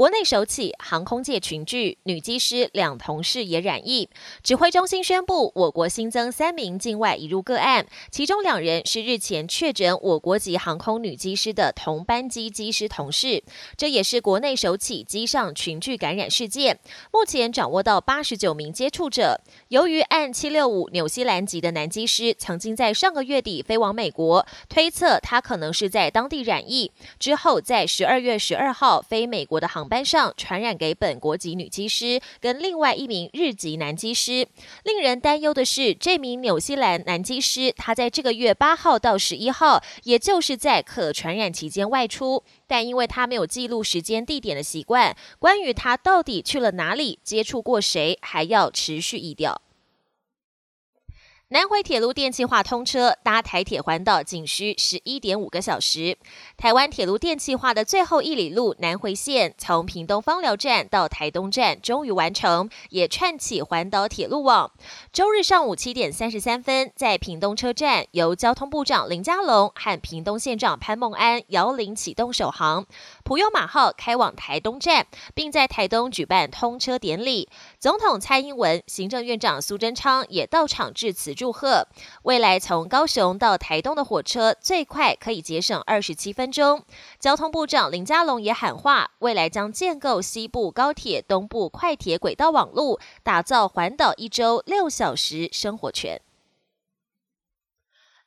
国内首起航空界群聚，女机师两同事也染疫。指挥中心宣布，我国新增三名境外移入个案，其中两人是日前确诊我国籍航空女机师的同班机机师同事。这也是国内首起机上群聚感染事件。目前掌握到八十九名接触者。由于按七六五纽西兰籍的男机师曾经在上个月底飞往美国，推测他可能是在当地染疫，之后在十二月十二号飞美国的航。班上传染给本国籍女机师跟另外一名日籍男机师。令人担忧的是，这名纽西兰男机师他在这个月八号到十一号，也就是在可传染期间外出，但因为他没有记录时间地点的习惯，关于他到底去了哪里、接触过谁，还要持续议调。南回铁路电气化通车，搭台铁环岛仅需十一点五个小时。台湾铁路电气化的最后一里路南回线，从屏东芳寮站到台东站终于完成，也串起环岛铁路网。周日上午七点三十三分，在屏东车站，由交通部长林佳龙和屏东县长潘孟安摇铃启动首航，普悠马号开往台东站，并在台东举办通车典礼。总统蔡英文、行政院长苏贞昌也到场致辞。祝贺！未来从高雄到台东的火车最快可以节省二十七分钟。交通部长林佳龙也喊话，未来将建构西部高铁、东部快铁轨道网路，打造环岛一周六小时生活圈。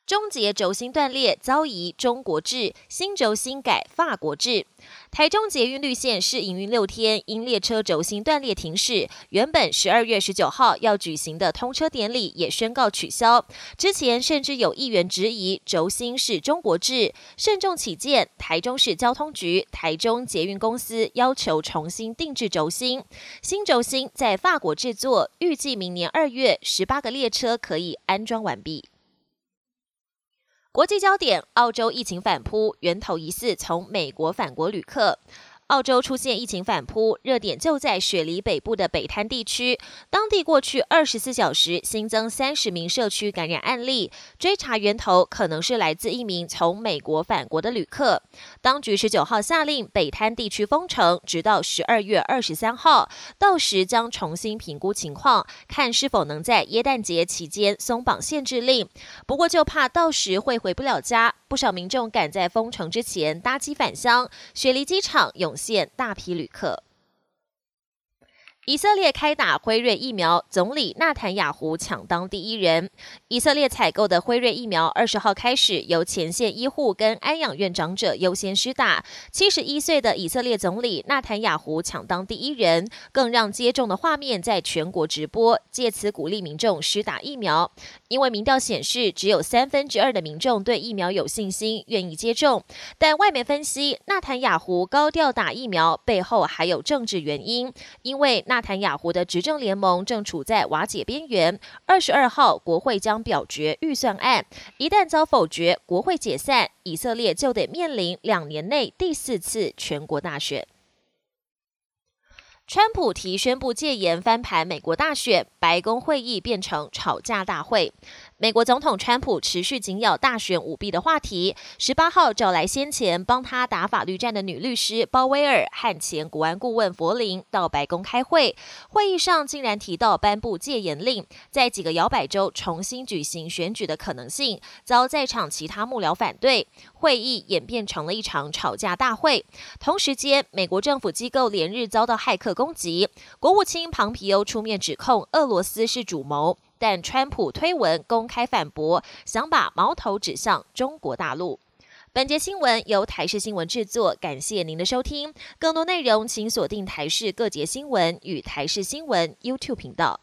终结轴心断裂遭移中国制，新轴心改法国制。台中捷运绿线试营运六天，因列车轴心断裂停驶。原本十二月十九号要举行的通车典礼也宣告取消。之前甚至有议员质疑轴心是中国制，慎重起见，台中市交通局、台中捷运公司要求重新定制轴心。新轴心在法国制作，预计明年二月十八个列车可以安装完毕。国际焦点：澳洲疫情反扑，源头疑似从美国返国旅客。澳洲出现疫情反扑，热点就在雪梨北部的北滩地区。当地过去二十四小时新增三十名社区感染案例，追查源头可能是来自一名从美国返国的旅客。当局十九号下令北滩地区封城，直到十二月二十三号，到时将重新评估情况，看是否能在耶诞节期间松绑限制令。不过就怕到时会回不了家。不少民众赶在封城之前搭机返乡，雪梨机场涌现大批旅客。以色列开打辉瑞疫苗，总理纳坦雅胡抢当第一人。以色列采购的辉瑞疫苗，二十号开始由前线医护跟安养院长者优先施打。七十一岁的以色列总理纳坦雅胡抢当第一人，更让接种的画面在全国直播，借此鼓励民众施打疫苗。因为民调显示，只有三分之二的民众对疫苗有信心，愿意接种。但外媒分析，纳坦雅胡高调打疫苗背后还有政治原因，因为纳坦雅胡的执政联盟正处在瓦解边缘。二十二号，国会将表决预算案，一旦遭否决，国会解散，以色列就得面临两年内第四次全国大选。川普提宣布戒严，翻盘美国大选，白宫会议变成吵架大会。美国总统川普持续紧咬大选舞弊的话题，十八号找来先前帮他打法律战的女律师鲍威尔和前国安顾问弗林到白宫开会。会议上竟然提到颁布戒严令，在几个摇摆州重新举行选举的可能性，遭在场其他幕僚反对。会议演变成了一场吵架大会。同时间，美国政府机构连日遭到骇客攻击，国务卿庞皮欧出面指控俄罗斯是主谋。但川普推文公开反驳，想把矛头指向中国大陆。本节新闻由台视新闻制作，感谢您的收听。更多内容请锁定台视各节新闻与台视新闻 YouTube 频道。